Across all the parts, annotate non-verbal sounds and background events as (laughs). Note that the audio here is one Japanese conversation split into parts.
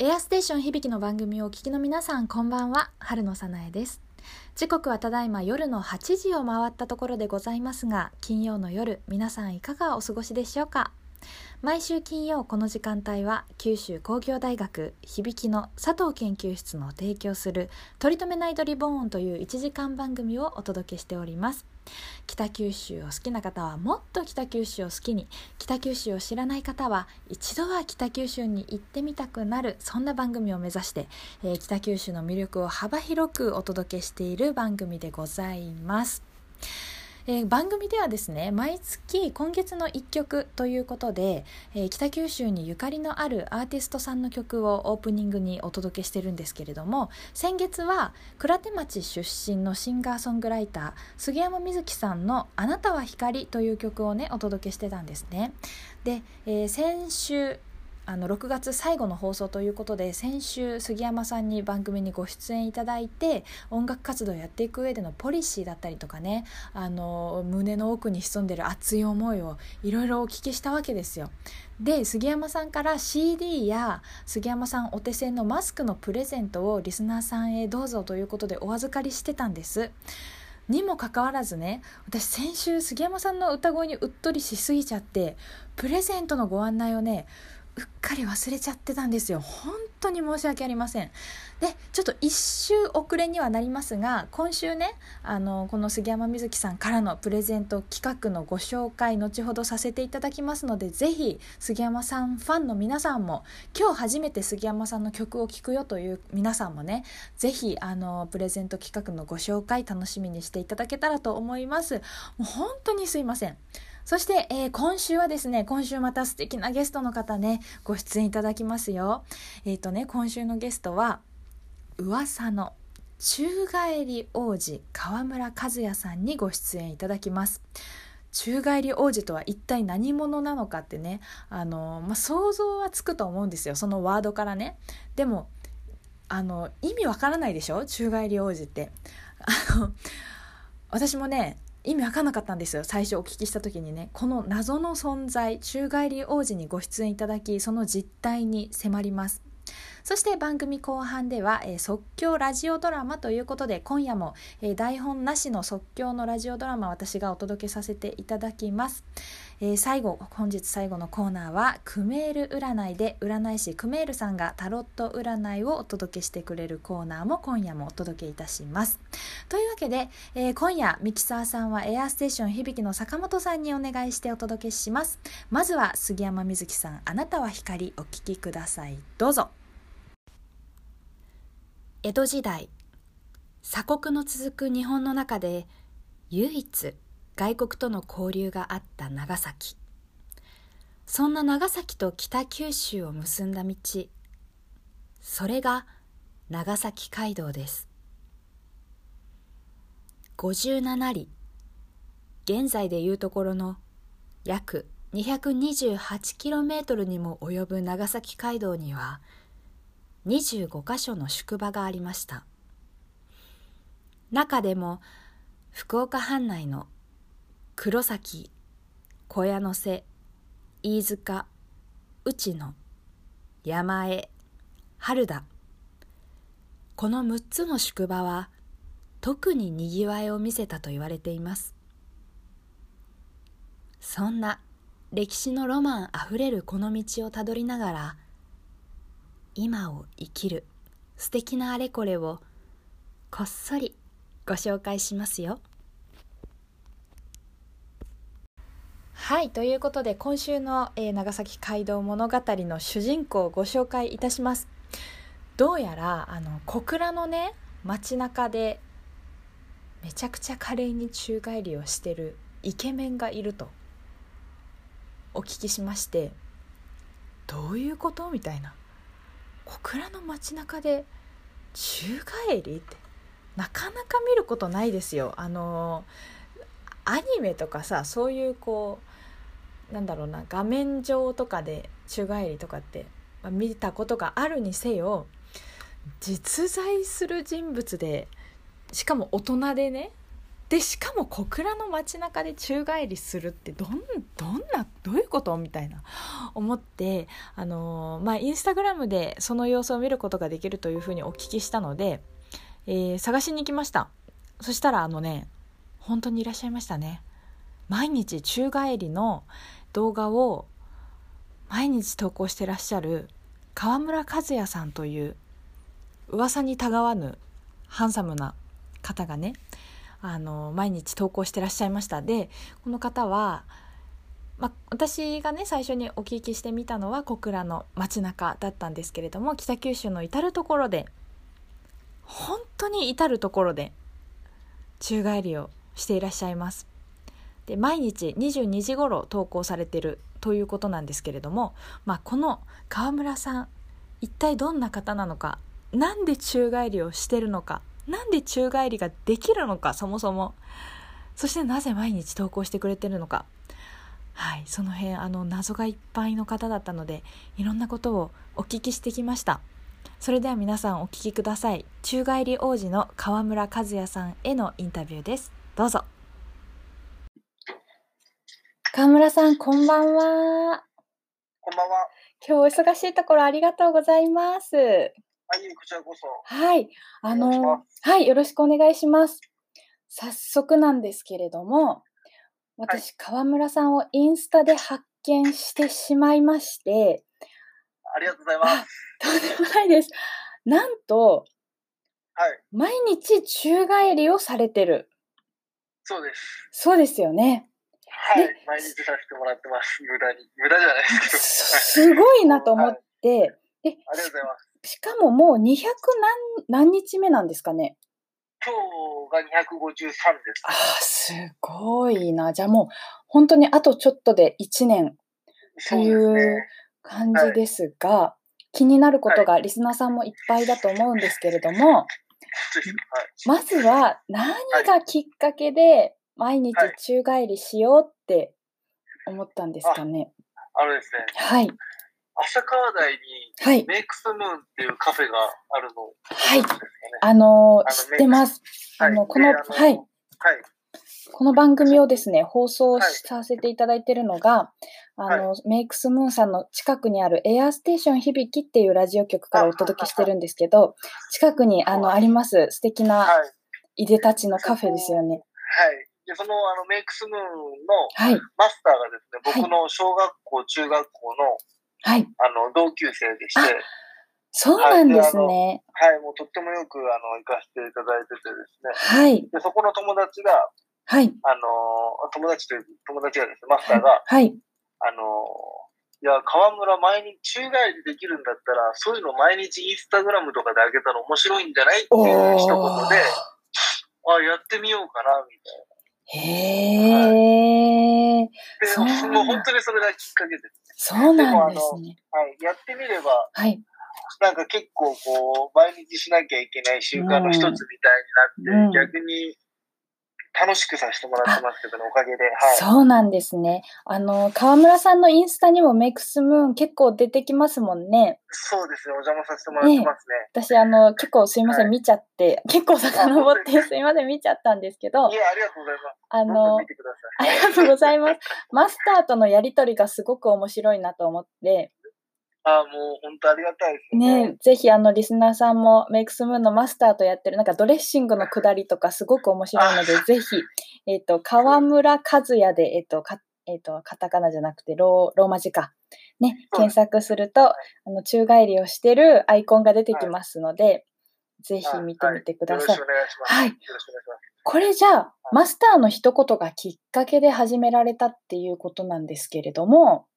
エアステーション響きの番組をお聞きの皆さんこんばんは。春野さなえです。時刻はただいま夜の8時を回ったところでございますが金曜の夜皆さんいかがお過ごしでしょうか？毎週金曜この時間帯は九州工業大学響きの佐藤研究室の提供する「取り留めないドリボーン」という1時間番組をお届けしております北九州を好きな方はもっと北九州を好きに北九州を知らない方は一度は北九州に行ってみたくなるそんな番組を目指して、えー、北九州の魅力を幅広くお届けしている番組でございます。えー、番組ではですね毎月今月の1曲ということで、えー、北九州にゆかりのあるアーティストさんの曲をオープニングにお届けしてるんですけれども先月は倉手町出身のシンガーソングライター杉山瑞希さんの「あなたは光」という曲をねお届けしてたんですね。で、えー、先週あの6月最後の放送ということで先週杉山さんに番組にご出演いただいて音楽活動をやっていく上でのポリシーだったりとかねあの胸の奥に潜んでる熱い思いをいろいろお聞きしたわけですよ。で杉山さんから CD や杉山さんお手製のマスクのプレゼントをリスナーさんへどうぞということでお預かりしてたんです。にもかかわらずね私先週杉山さんの歌声にうっとりしすぎちゃってプレゼントのご案内をねうっかり忘れちゃってたんですよ。本当に申し訳ありません。でちょっと一周遅れにはなりますが今週ねあのこの杉山瑞希さんからのプレゼント企画のご紹介後ほどさせていただきますのでぜひ杉山さんファンの皆さんも今日初めて杉山さんの曲を聴くよという皆さんもねぜひあのプレゼント企画のご紹介楽しみにしていただけたらと思います。もう本当にすいません。そして、えー、今週はですね、今週また素敵なゲストの方ね、ご出演いただきますよ。えっ、ー、とね、今週のゲストは、噂の宙返り王子河村和也さんにご出演いただきます。宙返り王子とは一体何者なのかってねあの、まあ、想像はつくと思うんですよそのワードからねでもあの意味わからないでしょ？宙返り王子ってあの私もね意味わかんなかったんですよ。最初お聞きした時にね。この謎の存在宙返り王子にご出演いただきその実態に迫ります。そして番組後半では、えー、即興ラジオドラマということで今夜も、えー、台本なしの即興のラジオドラマ私がお届けさせていただきます、えー、最後本日最後のコーナーはクメール占いで占い師クメールさんがタロット占いをお届けしてくれるコーナーも今夜もお届けいたします。というわけで、えー、今夜ミキサーさんはエアステーション響の坂本さんにお願いしてお届けします。まずは杉山瑞希さんあなたは光お聴きください。どうぞ。江戸時代鎖国の続く日本の中で唯一外国との交流があった長崎。そんな長崎と北九州を結んだ道。それが長崎街道です。57里。現在でいうところの約 228km にも及ぶ長崎街道には25カ所の宿場がありました。中でも福岡藩内の黒崎小屋の瀬飯塚内野山江春田この6つの宿場は特ににぎわいを見せたと言われていますそんな歴史のロマンあふれるこの道をたどりながら今を生きる素敵なあれこれをこっそりご紹介しますよ。はいということで今週の、えー、長崎街道物語の主人公をご紹介いたします。どうやらあの小倉のね街中でめちゃくちゃ華麗に宙返りをしてるイケメンがいるとお聞きしましてどういうことみたいな。小倉の街中で宙返りってなかなか見ることないですよ。あのアニメとかさそういうこうなんだろうな画面上とかで宙返りとかって、まあ、見たことがあるにせよ実在する人物でしかも大人でねでしかも小倉の街中で宙返りするってどんどんなどういうことみたいな思ってあのまあインスタグラムでその様子を見ることができるというふうにお聞きしたので、えー、探しに行きました。そしたらあのね本当にいらっしゃいましたね。毎日宙返りの動画を毎日投稿してらっしゃる川村和也さんという噂にたがわぬハンサムな方がねあの毎日投稿してらっしゃいました。でこの方は、ま、私がね最初にお聞きしてみたのは小倉の街中だったんですけれども北九州の至る所で本当に至る所で宙返りをしていらっしゃいます。で毎日22時頃投稿されてるということなんですけれども、まあ、この川村さん一体どんな方なのかなんで宙返りをしてるのかなんで宙返りができるのかそもそも。そしてなぜ毎日投稿してくれてるのか。はいその辺あの謎がいっぱいの方だったのでいろんなことをお聞きしてきました。それでは皆さんお聞きください。宙返り王子の川村和也さんへのインタビューです。どうぞ。川村さんこんばんはこんばんは今日お忙しいところありがとうございますはい、こちらこそ。はい、あの、はい、よろしくお願いします。早速なんですけれども、私、はい、川村さんをインスタで発見してしまいまして、ありがとうございます。とんでもないです。なんと、はい、毎日宙返りをされてる。そうです。そうですよね。はい、毎日させてもらってます。無駄に。無駄じゃないですけど。すごいなと思って、はい、ありがとうございます。しかももう200何何日目なんですかね？今日が253です。ああ、すごいな。じゃあもう本当にあとちょっとで1年という感じですが、すねはい、気になることがリスナーさんもいっぱいだと思うんですけれども、(laughs) はい、まずは何がきっかけで毎日宙返りしようって思ったんですかね。あのですね。はい。浅川台に、メイクスムーンっていうカフェがあるの、はい。あの知ってます。あの、この、はい。はい。この番組をですね、放送させていただいているのが、あの、メイクスムーンさんの近くにあるエアステーション響きっていうラジオ局からお届けしてるんですけど、近くにあのあります素敵ないでたちのカフェですよね。はい。で、そのあのメイクスムーンのマスターがですね、僕の小学校、中学校のはい。あの、同級生でして。そうなんですね。はい、もうとってもよく、あの、行かせていただいててですね。はい。で、そこの友達が、はい。あの、友達という、友達がですね、マスターが、はい。あの、いや、河村毎日宙返りできるんだったら、そういうの毎日インスタグラムとかで上げたら面白いんじゃないっていう一言で、あ、やってみようかな、みたいな。へえ。で、もう本当にそれがきっかけです。そうなんですね。はい、やってみれば、はい。なんか結構こう、毎日しなきゃいけない習慣の一つみたいになって、うん、逆に楽しくさせてもらってますけど、ね、おかげで、はい。そうなんですね。あの、河村さんのインスタにもメイクスムーン結構出てきますもんね。そうですね。お邪魔させてもらってますね。ね私、あの、結構すいません、はい、見ちゃって、結構遡ってすいません、見ちゃったんですけど。いや、ありがとうございます。あの、ありがとうございます。マスターとのやりとりがすごく面白いなと思って、ああ、もう本当ありがたいですね。ねぜひあのリスナーさんもメイクスムーンのマスターとやってるなんかドレッシングのくだりとかすごく面白いので、ぜひ、えっ、ー、と、河村和也で、えっ、ー、と、か、えっ、ー、と、カタカナじゃなくてロー、ローマ字か。ね、検索すると、あの、宙返りをしてるアイコンが出てきますので、はい、ぜひ見てみてください。はい。よろしくお願いします。これじゃあ、マスターの一言がきっかけで始められたっていうことなんですけれども、はい。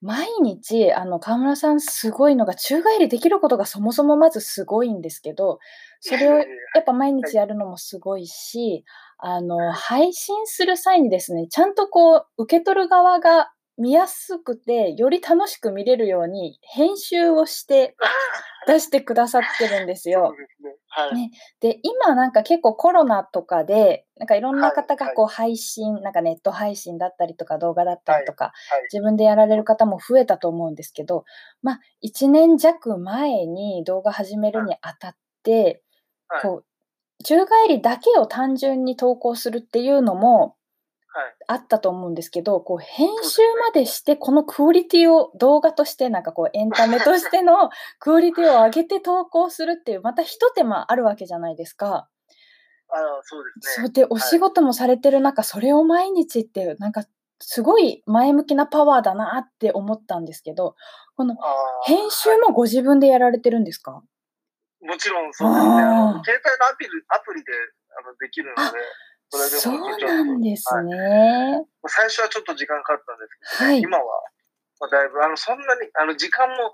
毎日、あの、河村さんすごいのが、宙返りできることがそもそもまずすごいんですけど、それをやっぱ毎日やるのもすごいし、あの、配信する際にですね、ちゃんとこう、受け取る側が見やすくて、より楽しく見れるように編集をして (laughs) 出してくださってるんですよ。はい、ね、で、今なんか結構コロナとかで、なんかいろんな方がこう配信、はい、なんかネット配信だったりとか動画だったりとか、はい、自分でやられる方も増えたと思うんですけど、まあ、1年弱前に動画始めるにあたって、こう、宙返りだけを単純に投稿するっていうのもはい。あったと思うんですけど、こう編集までしてこのクオリティを動画としてなんかこうエンタメとしての (laughs) クオリティを上げて投稿するっていうまた一手間あるわけじゃないですか。ああ、そうですね。そうでお仕事もされてる中、それを毎日っていうなんかすごい前向きなパワーだなって思ったんですけど、この編集もご自分でやられてるんですか？もちろんそうですね。携帯のアプリアプリであのできるので、それでそうなんですはいね。最初はちょっと時間かかったんですけど、はい。今は、まあ、だいぶ、あの、そんなに、あの、時間も、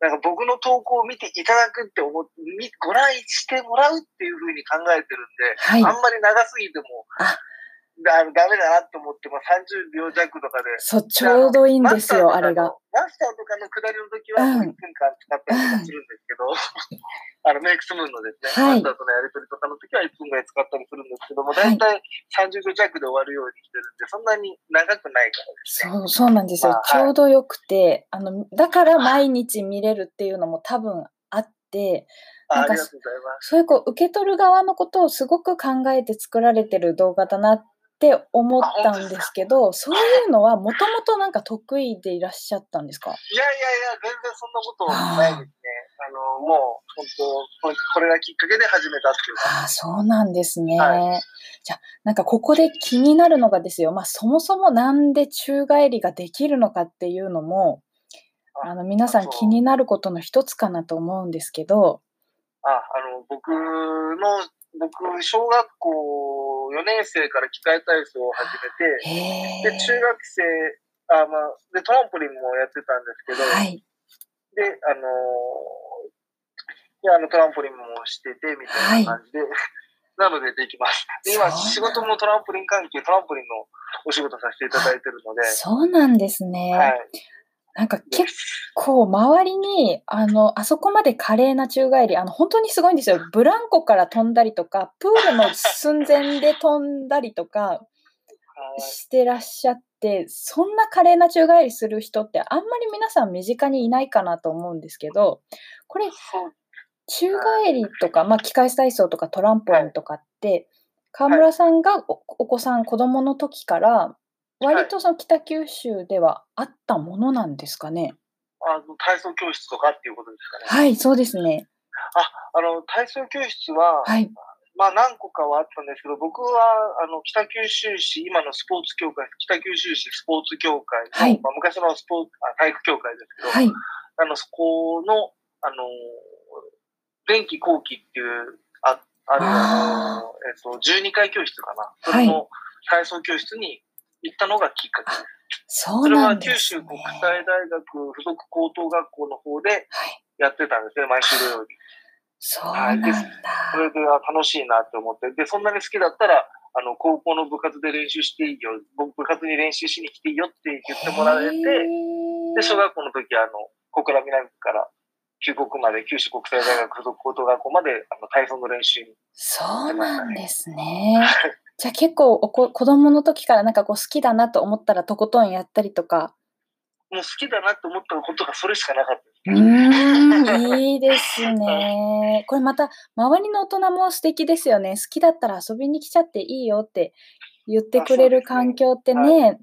なんか僕の投稿を見ていただくって思って、みご覧してもらうっていうふうに考えてるんで、はい。あんまり長すぎても、あだダメだなと思って、まあ、30秒弱とかで。そう、ちょうどいいんですよ、あれが。。マスターとかの下りの時はうん1分間使ったりとかするんですけど、あの、メイクスムーンのですね、はいマスターとのやりとりとかの時は1分ぐらい使ったりするんですけども、はい大体30秒弱で終わるようにしてるんで、そんなに長くないからですね。そう、そうなんですよ。まあちょうどよくて、あの、だから毎日見れるっていうのも多分あって、なんか。そういうこう、受け取る側のことをすごく考えて作られてる動画だなって思ったんですけど、そういうのはもともとなんか得意でいらっしゃったんですか？いやいやいや、全然そんなことないですね。あの、もう、本当ここれがきっかけで始めたっていうか。ああ、そうなんですね。はじゃあ、なんかここで気になるのがですよ、まあそもそもなんで宙返りができるのかっていうのも、ああの皆さん気になることの一つかなと思うんですけど、あ、あの、僕の、僕、小学校4年生から機械体操を始めて。で、中学生、あ、まあ、で、トランポリンもやってたんですけど、はい。で、あので、あの、トランポリンもしてて、みたいな感じで、(laughs) なのでできます。で、今、仕事もトランポリン関係、トランポリンのお仕事させていただいてるので、そうなんですね。はい。なんか結構周りに、あの、あそこまで華麗な宙返り、あの、本当にすごいんですよ。ブランコから飛んだりとか、プールの寸前で飛んだりとかはい。してらっしゃって、そんな華麗な宙返りする人ってあんまり皆さん身近にいないかなと思うんですけど、これ、宙返りとか、まあ、機械体操とかトランポリンとかって、川村さんがおお子さん、子供の時から、割とその北九州ではあったものなんですかね？あの、体操教室とかっていうことですかね。はい、そうですね。あの、体操教室は、はい。まあ何個かはあったんですけど、僕は、あの、北九州市、今のスポーツ協会、北九州市スポーツ協会の、はいまあ、昔のスポーツあ、体育協会ですけど、はい。あの、そこの、あの、電気後期っていう、あ、ある、あの、えっと、12階教室かな。それの体操教室に行ったのがきっかけです。そそうれはなんです、ね。九州国際大学附属高等学校の方ではい。やってたんですね、毎週土曜日。そうなんだ。それであ楽しいなって思って。で、そんなに好きだったら、あの、高校の部活で練習していいよ。僕、部活に練習しに来ていいよって言ってもらえて、で、小学校の時、あの、小倉南区から九国まで、九州国際大学附属高等学校まで、あの、体操の練習に。そうなんですね。じゃあ結構おこ子供の時からなんかこう好きだなと思ったらとことんやったりとか。もう好きだなって思ったことがそれしかなかった。うーん、いいですね。これまた周りの大人も素敵ですよね。好きだったら遊びに来ちゃっていいよって言ってくれる環境ってあそうですね、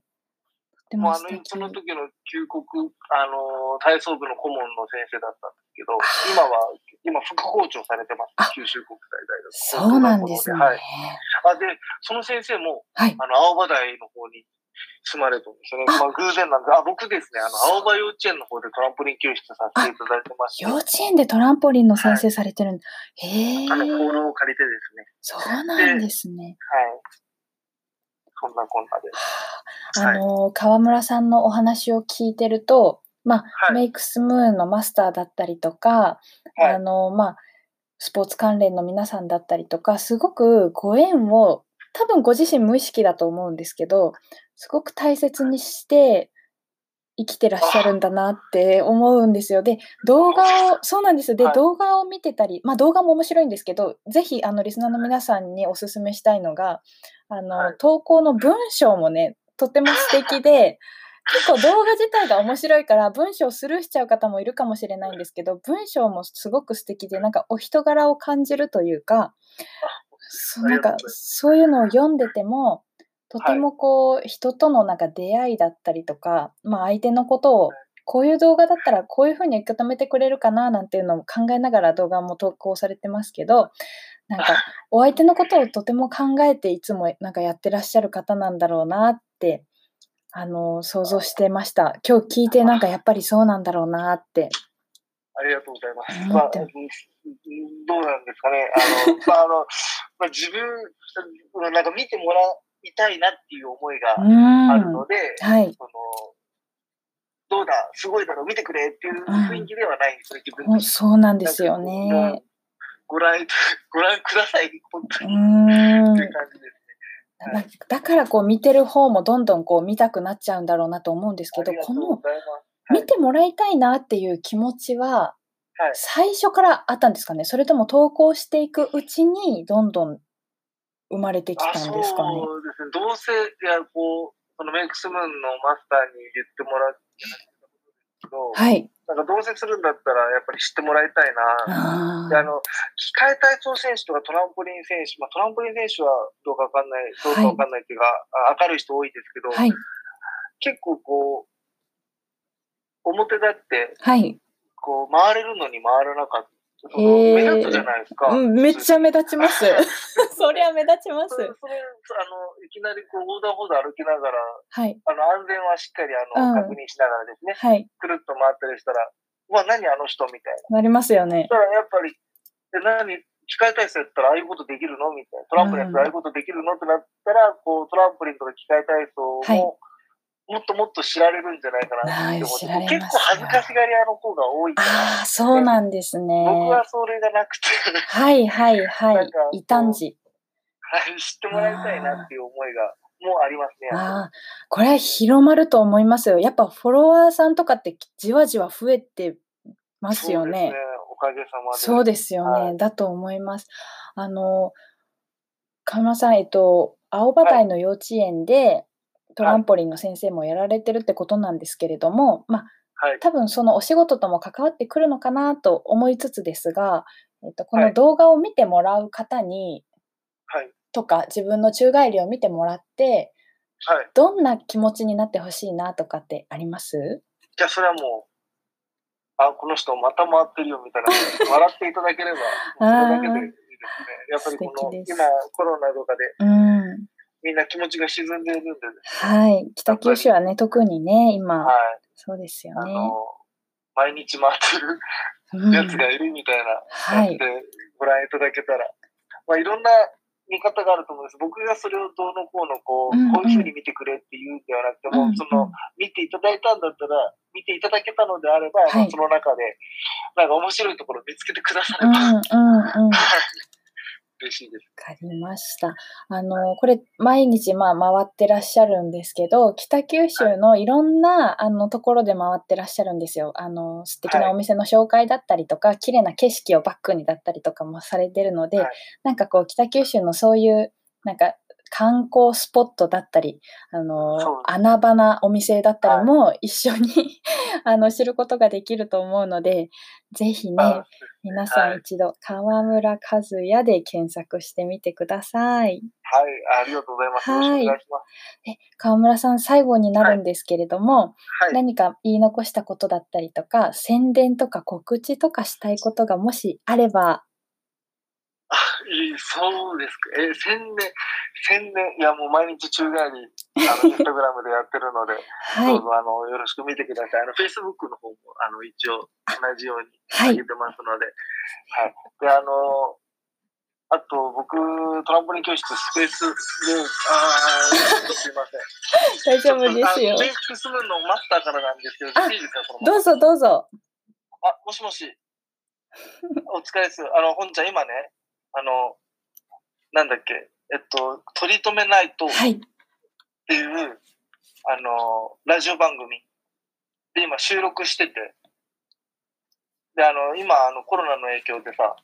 とてもうあの。その時の旧国、あの、体操部の顧問の先生だったんですけど、今は、今副校長されてます、あ九州国際大学。そうなんですね。はい。あ、で、その先生も、はい。あの、青葉台の方に住まれてるんですよね。まあ、偶然なんで、あ、僕ですね、あの、青葉幼稚園の方でトランポリン教室させていただいてまして、幼稚園でトランポリンの先生されてるんだ。へえ。あの、ポールを借りてですね。そうなんですね。はい。そんなこんなで。あの、川村さんのお話を聞いてると、まあ、はい。メイクスムーンのマスターだったりとか、はい。あの、まあ、スポーツ関連の皆さんだったりとか、すごくご縁を、多分ご自身無意識だと思うんですけど、すごく大切にして生きてらっしゃるんだなって思うんですよ。で、動画を、そうなんですよ。で、はい動画を見てたり、まあ動画も面白いんですけど、ぜひ、あの、リスナーの皆さんにお勧めしたいのが、あの、はい投稿の文章もね、とても素敵で、(laughs) 結構動画自体が面白いから文章スルーしちゃう方もいるかもしれないんですけど、文章もすごく素敵で、なんかお人柄を感じるというか、そうなんかそういうのを読んでてもとてもこう、人とのなんか出会いだったりとか、まあ、相手のことをこういう動画だったらこういうふうに受け止めてくれるかななんていうのも考えながら動画も投稿されてますけどなんか (laughs) お相手のことをとても考えていつもなんかやってらっしゃる方なんだろうなってあの想像してました。今日聞いてなんかやっぱりそうなんだろうなって。ありがとうございます。まあ、どうなんですかね。あの、まあ、あの、まあ、自分、なんか見てもらいたいなっていう思いがあるので、はい、そのどうだ、すごいだろ、見てくれっていう雰囲気ではないんですね、自分そうなんですよね。ご覧、(laughs) ご覧ください、本当に。うん。って感じですね。だからこう見てる方もどんどんこう見たくなっちゃうんだろうなと思うんですけど、この見てもらいたいなっていう気持ちは、最初からあったんですかね。それとも投稿していくうちにどんどん生まれてきたんですかねそうですね。どうせ、いや、こう、そのメイクスムーンのマスターに言ってもらってはい。なんかどうせするんだったら、やっぱり知ってもらいたいな。で、あの、機械体操選手とかトランポリン選手、まあトランポリン選手はどうかわかんない、どうかわかんないっていうか、はい、明るい人多いですけど、はい、結構こう、表立って、はい、こう、回れるのに回らなかった。目立つじゃないですか。うん、めっちゃ目立ちます。そ (laughs) りゃ目立ちます。それ、それあの、いきなりこう、横断歩道歩きながら、はい。あの、安全はしっかり、あの、うん、確認しながらですね。はい。くるっと回ったりしたら、うわ、何あの人みたいな。なりますよね。だからやっぱり、で、何、機械体操やったらああいうことできるの？みたいな。トランポリンやったらああいうことできるの？ってなったら、こう、トランポリンとか機械体操も、はいもっともっと知られるんじゃないかなって思って、結構恥ずかしがり屋の方が多いから、ね、ああ、そうなんですね。僕はそれがなくてはいはいはい。異端児。はい、知ってもらいたいなっていう思いが。もありますね。ああ、これは広まると思いますよ。やっぱフォロワーさんとかってじわじわ増えてますよね。ねおかげさまで。そうですよね。はい、だと思います。あの、河村さん、えっと、青葉台の幼稚園で、トランポリンの先生もやられてるってことなんですけれども、まあ、はい、多分そのお仕事とも関わってくるのかなと思いつつですが、えっと、この動画を見てもらう方に、はい、とか自分の宙返りを見てもらって、はい、どんな気持ちになってほしいなとかってあります？じゃあそれはもうあこの人また回ってるよみたいな (laughs) 笑っていただければそれだけでいいですね。やっぱりこの今コロナとかで、うんみんな気持ちが沈んでいるんで、ね、はい。北九州はね、特にね、今、はい、そうですよね。毎日回ってるやつがいるみたいな感じでご覧いただけたら、まあ、いろんな見方があると思うんです。僕がそれをどうのこうのこう、うんうん、こういうふうに見てくれって言うんではなくても、うんうん、その、見ていただいたんだったら、見ていただけたのであれば、はい、その中で、なんか面白いところを見つけてくだされば、うんうんうん、嬉しいです。わかりました。あの、これ、毎日、まあ、回ってらっしゃるんですけど、北九州のいろんな、あの、ところで回ってらっしゃるんですよ。あの、素敵なお店の紹介だったりとか、はい、綺麗な景色をバックにだったりとかもされてるので、はい、なんかこう、北九州のそういう、なんか、観光スポットだったり、あの、穴場なお店だったりも一緒に (laughs) あの、知ることができると思うので、ぜひね、皆さん一度、河村和也で検索してみてください。はい、ありがとうございます。はい。い。え、河村さん、最後になるんですけれども、はい、何か言い残したことだったりとか、宣伝とか告知とかしたいことがもしあれば、あ、いい、そうですか。え、宣伝、宣伝、いや、もう毎日宙返り、あの、インスタグラムでやってるので、(laughs) はい、どうぞ、あの、よろしく見てください。あの、Facebook の方も、あの、一応、同じように上げてますので、はい。で、あの、あと、僕、トランポリン教室、スペースで、あすいません。(laughs) 大丈夫ですよ。メイクスムーンのマスターからなんですけど、いいですか、どうぞどうぞ。あ、もしもし。お疲れです。あの、本ちゃん、今ね、あの、なんだっけ、えっと、取り留めないとっていう、はい、あの、ラジオ番組で今収録してて、で、あの、今、あの、コロナの影響でさ、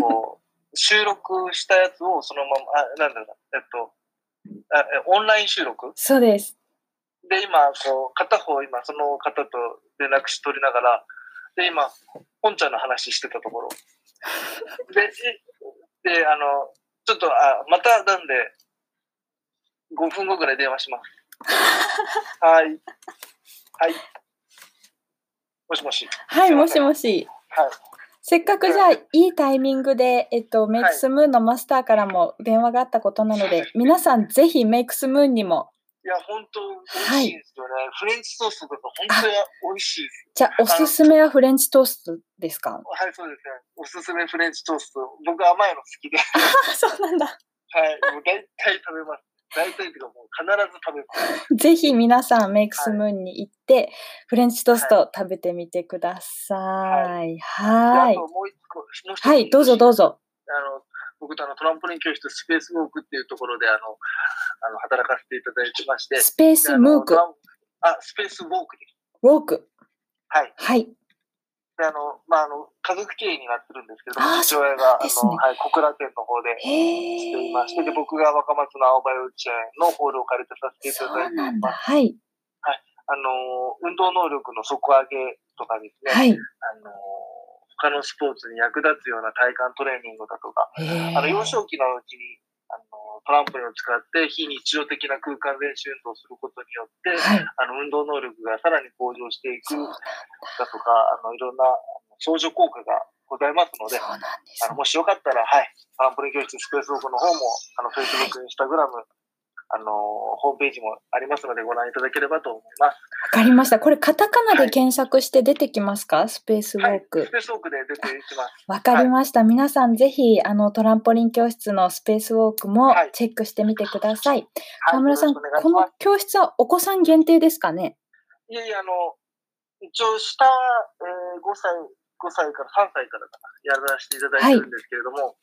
こう、(laughs) 収録したやつをそのまま、あ、なんだろう、えっと、あオンライン収録？そうです。で、今、こう、片方、今、その方と連絡し取りながら、で、今、本ちゃんの話してたところ。で、で、あの、ちょっと、あ、またなんで、5分後ぐらい電話します。(laughs) はい。はい。もしもし。はい、もしもし。はい。せっかくじゃあ、いいタイミングで、えっと、メイクスムーンのマスターからも電話があったことなので、皆さんぜひメイクスムーンにも、いや、本当美味しいですよね。フレンチトーストとか本当に美味しいです。じゃあ、おすすめはフレンチトーストですか？はい、そうですね。おすすめフレンチトースト。僕甘いの好きで。あ、そうなんだ。はい。もう大体食べます。大体っていうかもう必ず食べます。ぜひ皆さんメイクスムーンに行って、フレンチトースト食べてみてください。はでいあともう一個、もう一つはい、どうぞどうぞ。あの、僕とあのトランポリン教室スペースウォークっていうところであの、あの働かせていただいてまして。スペースムークで、あスペースウォークです。ウォーク。はい。はい。で、あの、まあ、あの、家族経営になってるんですけどあー父親が、ねの、はい、小倉店の方でしてへいまして、で、ー。僕が若松の青葉幼稚園のホールを借りてさせていそただいうてなんだ。ます。はい。あの、運動能力の底上げとかですね、はい。あの、他のスポーツに役立つような体幹トレーニングだとか、へあの、幼ー。少期のうちに、あの、トランポリンを使って非日常的な空間練習運動をすることによって、はい。あの、運動能力がさらに向上していくだ。だとか、あの、いろんな相乗効果がございますので、あの、もしよかったら、はい、トランポリン教室スペースウォークの方も、あの、Facebook、Instagram、あの、ホームページもありますのでご覧いただければと思います。わかりました。これカタカナで検索して出てきますか？スペースウォはい、ークス。ペースウォークで出ていきます。わかりました。皆さんぜひ、あの、トランポリン教室のスペースウォークもはいチェックしてみてください。はい、河村さん、この教室はお子さん限定ですかね？いやいや、あの、一応下、えー、5歳、5歳から3歳からかな、やらせていただいてるんですけれども、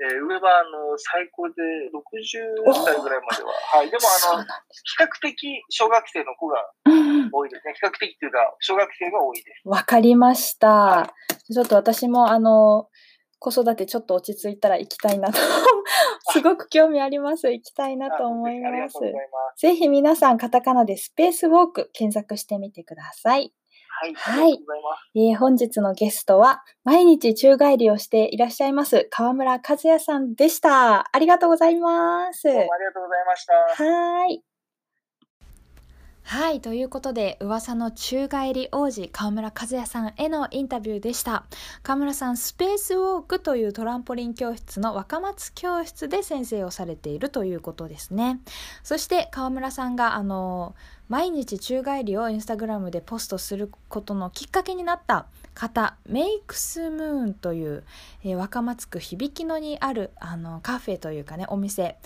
えー上は、あの、最高で60歳ぐらいまでは。はい。でも、あの。比較的小学生の子がうんうん多いですね。比較的っていうか、小学生が多いです。わかりましたは。ちょっと私も、あの、子育てちょっと落ち着いたら行きたいなと。すごく興味あります。行きたいなと思います。ぜひ皆さん、カタカナでスペースウォーク検索してみてください。はい。はい。えー本日のゲストは、毎日宙返りをしていらっしゃいます、河村和也さんでした。ありがとうございます。どうもありがとうございました。はーい。はい、ということで、噂の宙返り王子、河村和也さんへのインタビューでした。河村さん、スペースウォークというトランポリン教室の若松教室で先生をされているということですね。そして、河村さんが、あの、毎日宙返りをインスタグラムでポストすることのきっかけになった方、メイクスムーンという、えー若松区響野にあるあのカフェというかね、お店、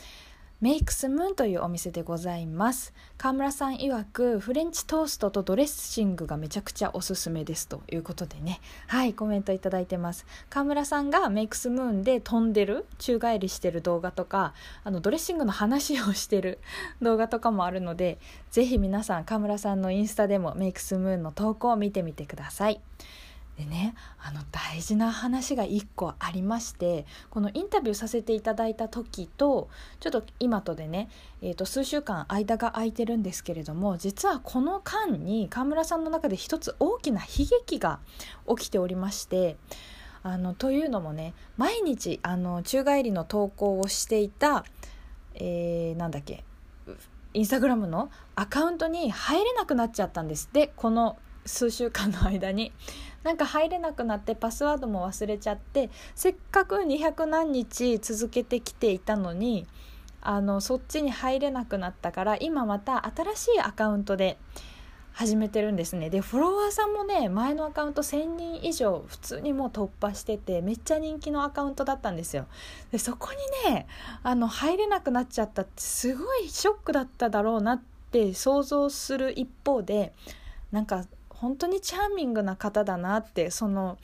メイクスムーンというお店でございます。河村さん曰くフレンチトーストとドレッシングがめちゃくちゃおすすめですということでね。はいコメントいただいてます。河村さんがメイクスムーンで飛んでる宙返りしてる動画とかあのドレッシングの話をしてる (laughs) 動画とかもあるのでぜひ皆さん河村さんのインスタでもメイクスムーンの投稿を見てみてください。でねあの大事な話が1個ありましてこのインタビューさせていただいた時とちょっと今とでね、えー、と数週間間が空いてるんですけれども実はこの間に川村さんの中で一つ大きな悲劇が起きておりましてあのというのもね毎日あの宙返りの投稿をしていた、えーなんだっけインスタグラムのアカウントに入れなくなっちゃったんです。でこの数週間の間になんか入れなくなってパスワードも忘れちゃってせっかく200何日続けてきていたのにあのそっちに入れなくなったから今また新しいアカウントで始めてるんですね。でフォロワーさんもね前のアカウント1000人以上普通にもう突破しててめっちゃ人気のアカウントだったんですよ。でそこにねあの入れなくなっちゃったってすごいショックだっただろうなって想像する一方でなんか本当にチャーミングな方だなってその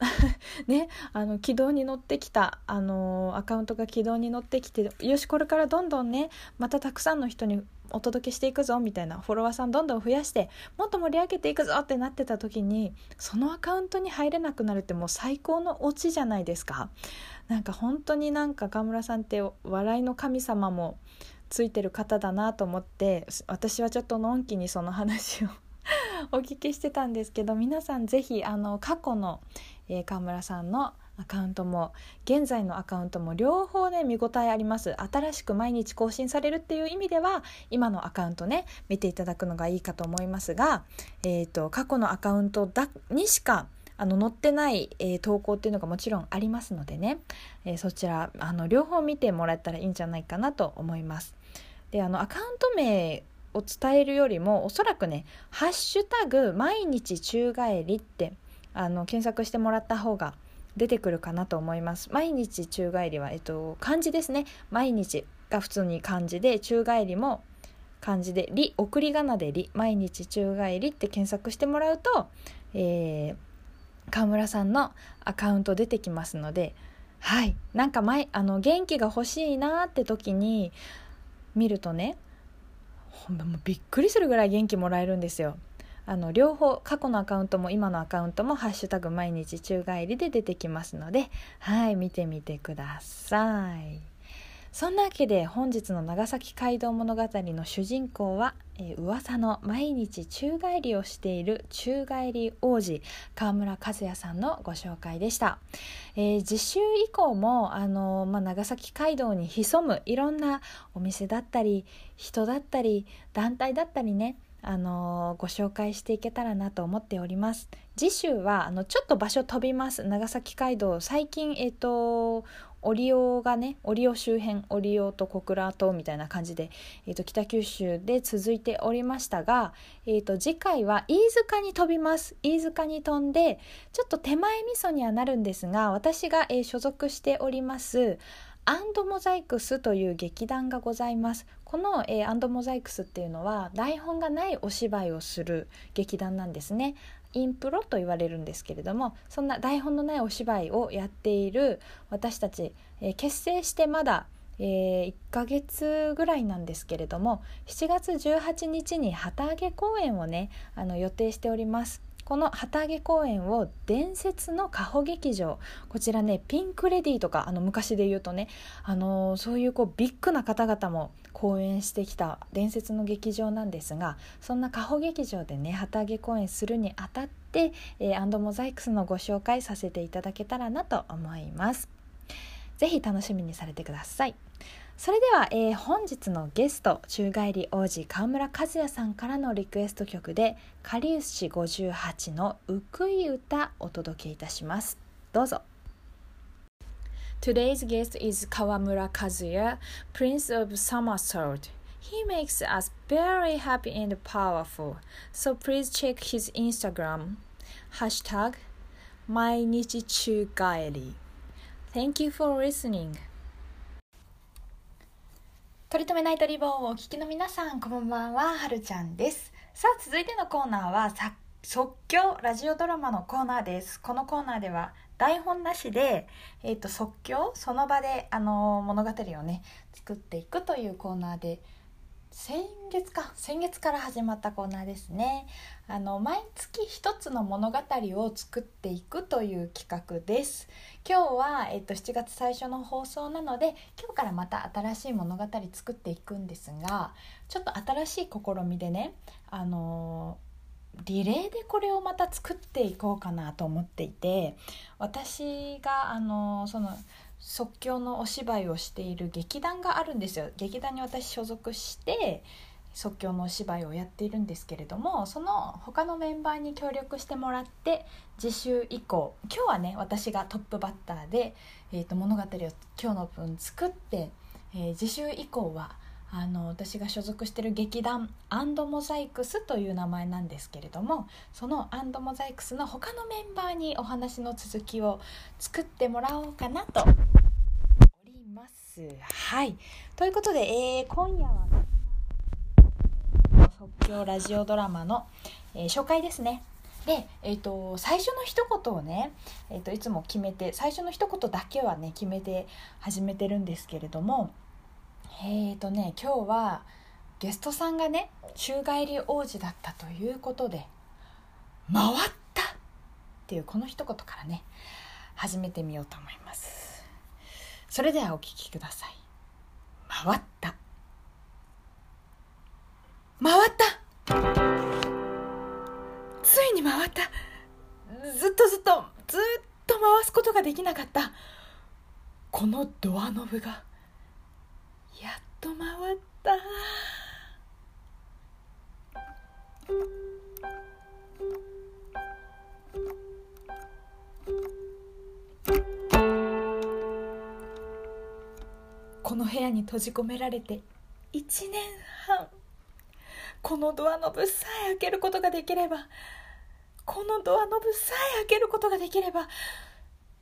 (laughs) ね、あの軌道に乗ってきたあのアカウントが軌道に乗ってきてよしこれからどんどんねまたたくさんの人にお届けしていくぞみたいなフォロワーさんどんどん増やしてもっと盛り上げていくぞってなってた時にそのアカウントに入れなくなるってもう最高のオチじゃないですか。なんか本当になんか川村さんって笑いの神様もついてる方だなと思って私はちょっとのんきにその話を (laughs) お聞きしてたんですけど皆さんぜひあの過去の、えー、川村さんのアカウントも現在のアカウントも両方ね見応えあります新しく毎日更新されるっていう意味では今のアカウントね見ていただくのがいいかと思いますが、えーと、過去のアカウントだにしかあの載ってない、えー、投稿っていうのがもちろんありますのでね、えー、そちらあの両方見てもらえたらいいんじゃないかなと思います。であのアカウント名を伝えるよりもおそらくね「ハッシュタグ毎日宙返り」ってあの検索してもらった方が出てくるかなと思います。毎日宙返りは、えっと、漢字ですね。毎日が普通に漢字で宙返りも漢字で「り」送り仮名で「り」毎日宙返りって検索してもらうと、えー、川村さんのアカウント出てきますのではい。なんか前あの元気が欲しいなって時に見るとねほんまもうびっくりするぐらい元気もらえるんですよ。あの両方過去のアカウントも今のアカウントも「ハッシュタグ毎日宙返り」で出てきますのではい見てみてくださいそんなわけで本日の長崎街道物語の主人公は、えー、噂の毎日宙返りをしている宙返り王子川村和也さんのご紹介でした、えー、次週以降もあのー、まあ、長崎街道に潜むいろんなお店だったり人だったり団体だったりねあのご紹介していけたらなと思っております。次週はあのちょっと場所飛びます。長崎街道最近えっ、ー、と折尾がね折尾周辺折尾と小倉島みたいな感じで、えーと、北九州で続いておりましたが、えーと、次回は飯塚に飛びます。飯塚に飛んでちょっと手前味噌にはなるんですが私が、えー、所属しておりますアンドモザイクスという劇団がございます。この、えー、アンドモザイクスっていうのは台本がないお芝居をする劇団なんですね。インプロと言われるんですけれどもそんな台本のないお芝居をやっている私たち、えー、結成してまだえー、1ヶ月ぐらいなんですけれども7月18日に旗揚げ公演をねあの予定しております。この旗揚げ公演を伝説のカホ劇場こちらねピンク・レディーとかあの昔で言うとね、あのー、そういうこうビッグな方々も公演してきた伝説の劇場なんですがそんなカホ劇場でね旗揚げ公演するにあたって、えー、アンドモザイクスのご紹介させていただけたらなと思います。ぜひ楽しみにされてください。それでは、えー、本日のゲスト宙返り王子川村和也さんからのリクエスト曲で「かりゆし58」の「うくい歌」お届けいたしますどうぞ Today's guest is Kawamura Kazuya, Prince of Somersault. He makes us very happy and powerful. So please check his Instagram. Hashtag 毎日中帰り Thank you for listening. 取り留めないとリボンをお聞きの皆さん、こんばんは、はるちゃんです。さあ、続いてのコーナーは、即興ラジオドラマのコーナーです。このコーナーでは、台本なしで、えっ、ー、と、即興、その場で、あの物語をね、作っていくというコーナーで、先月か先月から始まったコーナーですねあの毎月一つの物語を作っていくという企画です今日は、えっと、7月最初の放送なので今日からまた新しい物語作っていくんですがちょっと新しい試みでねあのリレーでこれをまた作っていこうかなと思っていて私があのその即興のお芝居をしている劇団があるんですよ。劇団に私所属して即興のお芝居をやっているんですけれどもその他のメンバーに協力してもらって次週以降今日はね私がトップバッターで、えーと、物語を今日の分作って、えー、次週以降はあの私が所属してる劇団アンドモザイクスという名前なんですけれどもそのアンドモザイクスの他のメンバーにお話の続きを作ってもらおうかなとおります。はいということで、えー、今夜は即興ラジオドラマの、えー、紹介ですね。で、えーと、最初の一言をね、えーといつも決めて最初の一言だけはね決めて始めてるんですけれどもえーとね今日はゲストさんがね宙返り王子だったということで「回った!」っていうこの一言からね始めてみようと思いますそれではお聞きください回った回った。ついに回った。ずっとずっとずっと回すことができなかった。このドアノブがやっと回った。この部屋に閉じ込められて1年半。このドアノブさえ開けることができればこのドアノブさえ開けることができれば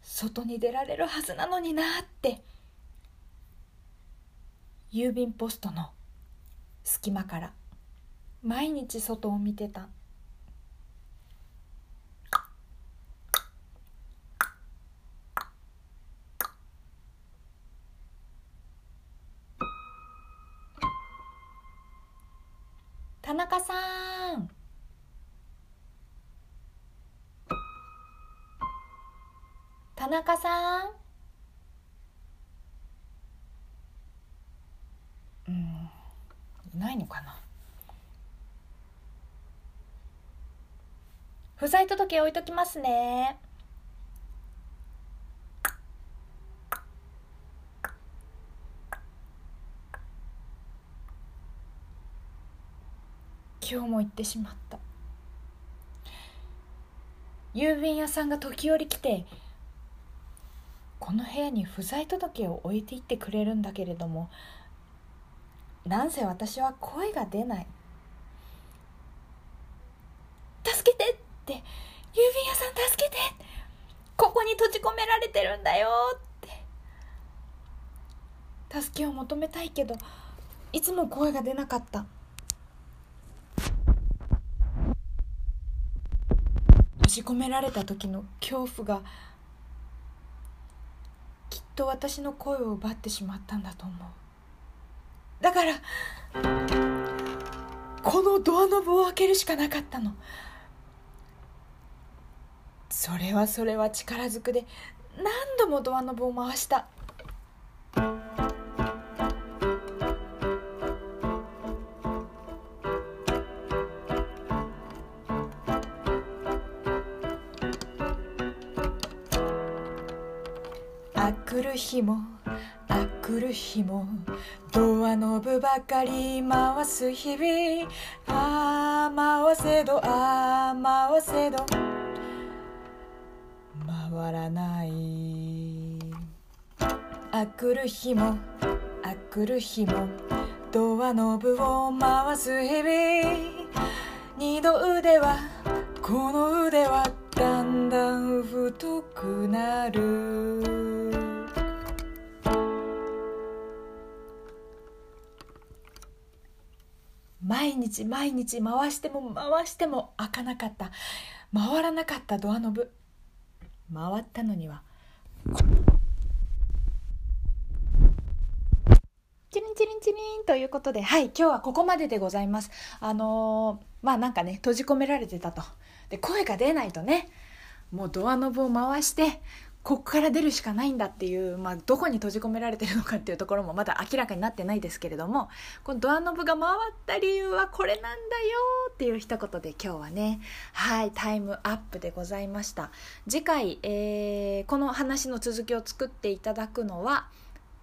外に出られるはずなのになって郵便ポストの隙間から毎日外を見てた。中さん。田中さん。うん。いないのかな。不在届置いときますね。今日も行ってしまった。郵便屋さんが時折来てこの部屋に不在届を置いていってくれるんだけれどもなんせ私は声が出ない。助けてって郵便屋さん助けてここに閉じ込められてるんだよって助けを求めたいけどいつも声が出なかった。じ込められた時の恐怖がきっと私の声を奪ってしまったんだと思う。だからこのドアノブを開けるしかなかったの。それはそれは力ずくで何度もドアノブを回した。くる日もあくる日もドアノブばかり回す日々。ああ回せどああ回せど。回らない。あくる日もあくる日もドアノブを回す日々。二度腕はこの腕はだんだん太くなる。毎日毎日回しても回しても開かなかった。回らなかった。ドアノブ。回ったのには。チリンチリンチリン。ということで。はい。今日はここまででございます。あのー、まあなんかね閉じ込められてたと。で声が出ないとね。もうドアノブを回してここから出るしかないんだっていう、まあ、どこに閉じ込められてるのかっていうところもまだ明らかになってないですけれどもこのドアノブが回った理由はこれなんだよっていう一言で今日はねはいタイムアップでございました。次回、えー、この話の続きを作っていただくのは、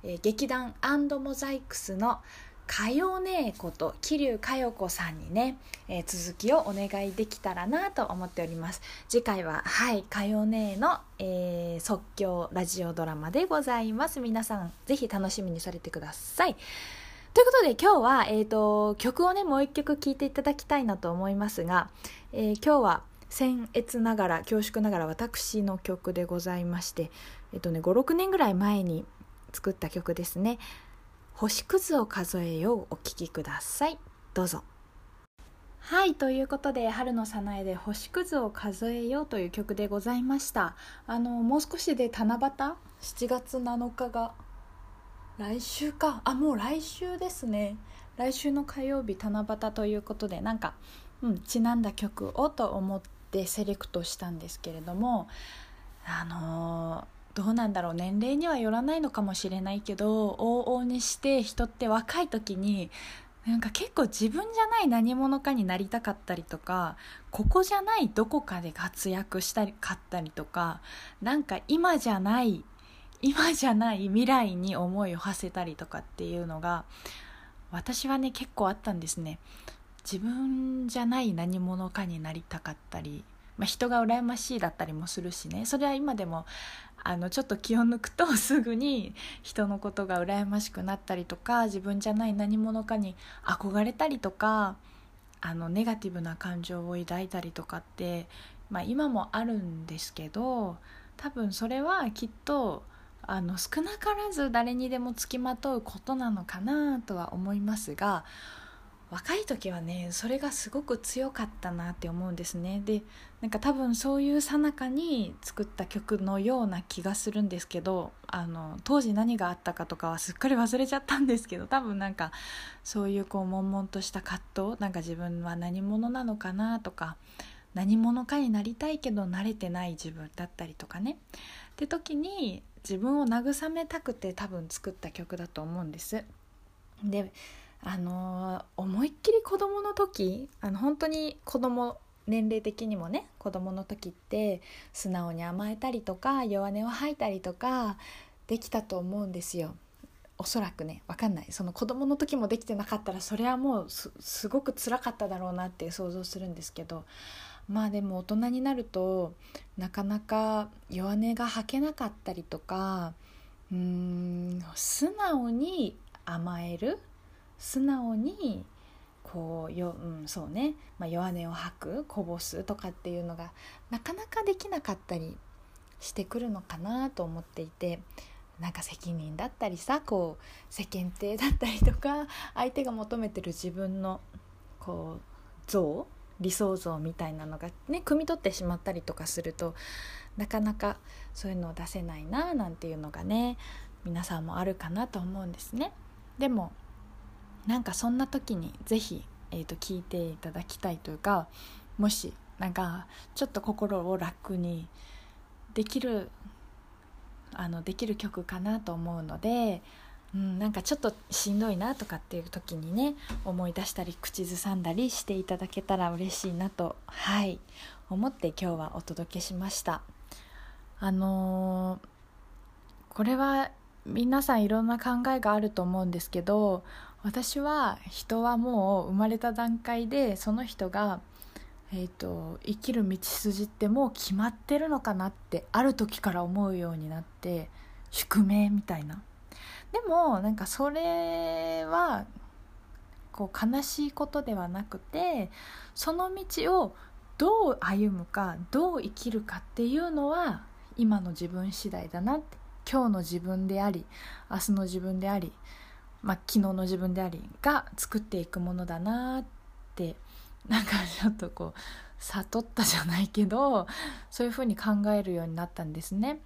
えー、劇団モザイクスの「かよねえこと桐生佳代子さんにね、えー、続きをお願いできたらなと思っております。次回ははいかよねえの、えー、即興ラジオドラマでございます。皆さんぜひ楽しみにされてください。ということで今日は、えーと、曲をねもう一曲聴いていただきたいなと思いますが、えー、今日は僭越ながら恐縮ながら私の曲でございましてえっ、とね56年ぐらい前に作った曲ですね。星屑を数えようお聴きください。どうぞ。はいということで春の早苗で星屑を数えようという曲でございました。あのもう少しで七夕？7月7日が？来週か。あもう来週ですね。来週の火曜日七夕ということでなんか、うん、ちなんだ曲をと思ってセレクトしたんですけれどもあのーどうなんだろう年齢にはよらないのかもしれないけど往々にして人って若い時になんか結構自分じゃない何者かになりたかったりとかここじゃないどこかで活躍したりかったりとかなんか今じゃない今じゃない未来に思いを馳せたりとかっていうのが私はね結構あったんですね。自分じゃない何者かになりたかったり、まあ、人が羨ましいだったりもするしね。それは今でもあのちょっと気を抜くとすぐに人のことが羨ましくなったりとか自分じゃない何者かに憧れたりとかあのネガティブな感情を抱いたりとかって、まあ、今もあるんですけど多分それはきっとあの少なからず誰にでもつきまとうことなのかなとは思いますが若い時はねそれがすごく強かったなって思うんですねでなんか多分そういうさなかに作った曲のような気がするんですけどあの当時何があったかとかはすっかり忘れちゃったんですけど多分なんかそういうこう悶々とした葛藤なんか自分は何者なのかなとか何者かになりたいけど慣れてない自分だったりとかねって時に自分を慰めたくて多分作った曲だと思うんです。であの思いっきり子供の時あの本当に子供年齢的にもね子供の時って素直に甘えたりとか弱音を吐いたりとかできたと思うんですよ。おそらくね分かんないその子供の時もできてなかったらそれはもうすごく辛かっただろうなって想像するんですけどまあでも大人になるとなかなか弱音が吐けなかったりとかうーん素直に甘える素直にこうよ、うん、そうね、まあ、弱音を吐くこぼすとかっていうのがなかなかできなかったりしてくるのかなと思っていてなんか責任だったりさこう世間体だったりとか相手が求めてる自分のこう像理想像みたいなのがね汲み取ってしまったりとかするとなかなかそういうのを出せないななんていうのがね皆さんもあるかなと思うんですね。でもなんかそんな時に是非、えーと、聞いていただきたいというかもしなんかちょっと心を楽にできるあのできる曲かなと思うので、うん、なんかちょっとしんどいなとかっていう時にね思い出したり口ずさんだりしていただけたら嬉しいなとはい思って今日はお届けしました。あのー、これは皆さんいろんな考えがあると思うんですけど私は人はもう生まれた段階でその人が、えーと、生きる道筋ってもう決まってるのかなってある時から思うようになって宿命みたいな。でもなんかそれはこう悲しいことではなくてその道をどう歩むかどう生きるかっていうのは今の自分次第だなって。今日の自分であり明日の自分でありまあ、昨日の自分でありが作っていくものだなってなんかちょっとこう悟ったじゃないけどそういうふうに考えるようになったんですね。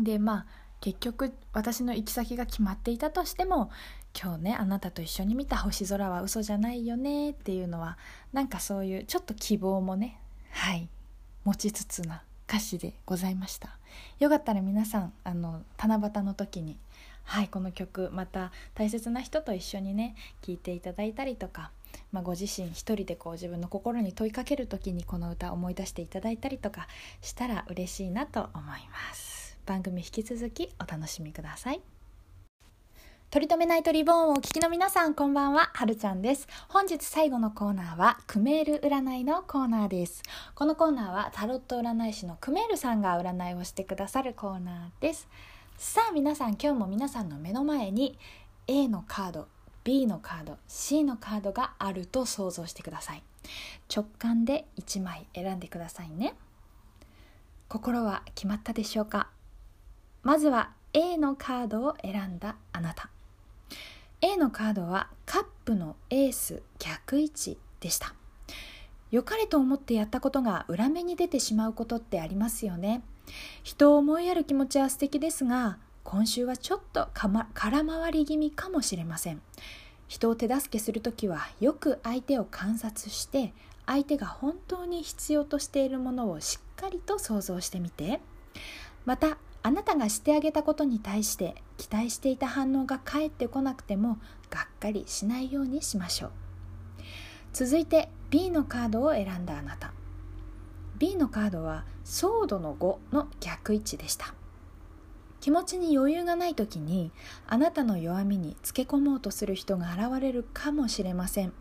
でまあ結局私の行き先が決まっていたとしても今日ねあなたと一緒に見た星空は嘘じゃないよねっていうのはなんかそういうちょっと希望もねはい持ちつつな歌詞でございましたよかったら皆さんあの七夕の時にはいこの曲また大切な人と一緒にね聴いていただいたりとか、まあ、ご自身一人でこう自分の心に問いかける時にこの歌を思い出していただいたりとかしたら嬉しいなと思います番組引き続きお楽しみください取り留めないとリボーンをお聞きの皆さんこんばんは、はるちゃんです。本日最後のコーナーは、クメール占いのコーナーです。このコーナーは、タロット占い師のクメールさんが占いをしてくださるコーナーです。さあ皆さん今日も皆さんの目の前に A のカード B のカード C のカードがあると想像してください。直感で1枚選んでくださいね。心は決まったでしょうか？まずは A のカードを選んだあなた。A のカードはカップのエース逆位置でした。良かれと思ってやったことが裏目に出てしまうことってありますよね。人を思いやる気持ちは素敵ですが今週はちょっと、ま、空回り気味かもしれません。人を手助けする時はよく相手を観察して相手が本当に必要としているものをしっかりと想像してみて。またあなたがしてあげたことに対して期待していた反応が返ってこなくてもがっかりしないようにしましょう。続いて B のカードを選んだあなた。B のカードはソードの5の逆位置でした。気持ちに余裕がない時にあなたの弱みにつけ込もうとする人が現れるかもしれません。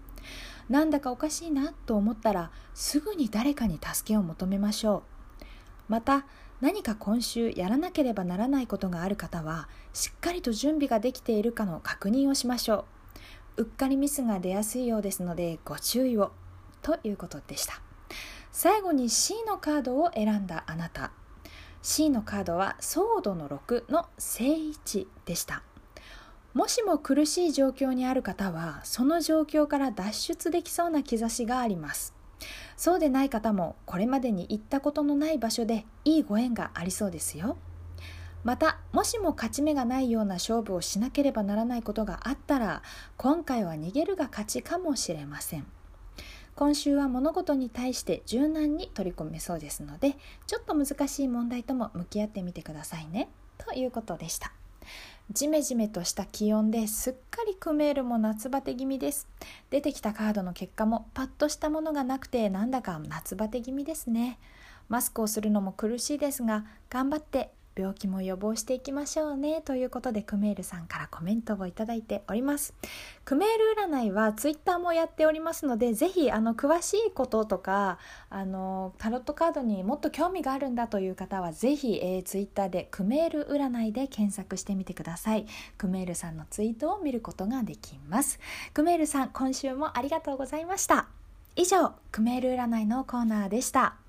なんだかおかしいなと思ったらすぐに誰かに助けを求めましょう。また何か今週やらなければならないことがある方はしっかりと準備ができているかの確認をしましょう。うっかりミスが出やすいようですのでご注意を。ということでした。最後に C のカードを選んだあなた。C のカードはソードの6の正位置でした。もしも苦しい状況にある方はその状況から脱出できそうな兆しがあります。そうでない方もこれまでに行ったことのない場所でいいご縁がありそうですよ。またもしも勝ち目がないような勝負をしなければならないことがあったら今回は逃げるが勝ちかもしれません。今週は物事に対して柔軟に取り組めそうですのでちょっと難しい問題とも向き合ってみてくださいね。ということでした。ジメジメとした気温ですっかりクメールも夏バテ気味です。出てきたカードの結果もパッとしたものがなくてなんだか夏バテ気味ですね。マスクをするのも苦しいですが頑張って病気も予防していきましょうねということでクメールさんからコメントをいただいております。クメール占いはツイッターもやっておりますのでぜひあの詳しいこととかあのタロットカードにもっと興味があるんだという方はぜひ、えー、ツイッターでクメール占いで検索してみてください。クメールさんのツイートを見ることができます。クメールさん今週もありがとうございました。以上クメール占いのコーナーでした。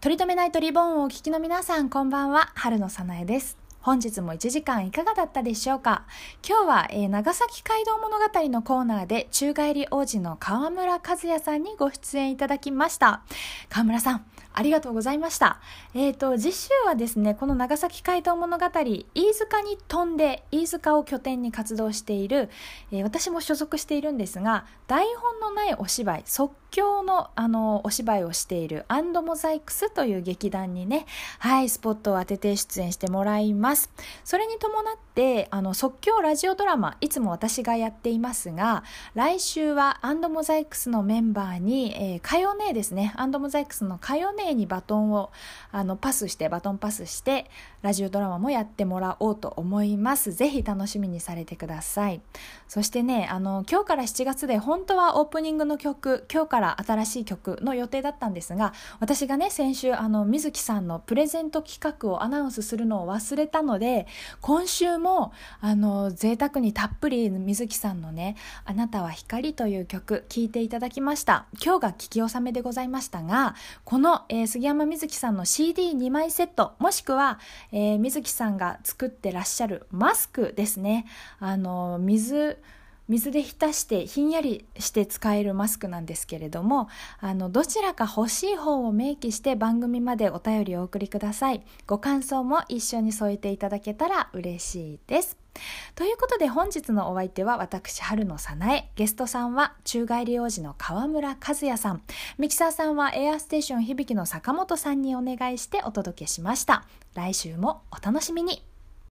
取り留めないとリボンをお聞きの皆さんこんばんは。春のさなえです。本日も1時間いかがだったでしょうか？今日は、えー、長崎街道物語のコーナーで宙返り王子の河村和也さんにご出演いただきました。河村さんありがとうございました。えっ、ー、と、次週はですね、この長崎街道物語、飯塚に飛んで、飯塚を拠点に活動している、えー、私も所属しているんですが、台本のないお芝居、即興のあのお芝居をしているアンドモザイクスという劇団にね、はい、スポットを当てて出演してもらいます。それに伴って、あの即興ラジオドラマ、いつも私がやっていますが、来週はアンドモザイクスのメンバーに、えー、カヨネですね、アンドモザイクスのカヨネにバトンをあのパスしてバトンパスしてラジオドラマもやってもらおうと思います。ぜひ楽しみにされてください。そしてねあの今日から7月で本当はオープニングの曲今日から新しい曲の予定だったんですが私がね先週あの水木さんのプレゼント企画をアナウンスするのを忘れたので今週もあの贅沢にたっぷり水木さんのね「あなたは光」という曲聴いていただきました。今日が聞き納めでございましたがこの、えー、杉山瑞希さんの CD2 枚セットもしくは、えー、水木さんが作ってらっしゃるマスクですね。あの水水で浸してひんやりして使えるマスクなんですけれどもあのどちらか欲しい方を明記して番組までお便りをお送りください。ご感想も一緒に添えていただけたら嬉しいです。ということで本日のお相手は私春のさなえゲストさんは宙返り王子の川村和也さん。ミキサーさんはエアステーション響きの坂本さんにお願いしてお届けしました。来週もお楽しみに。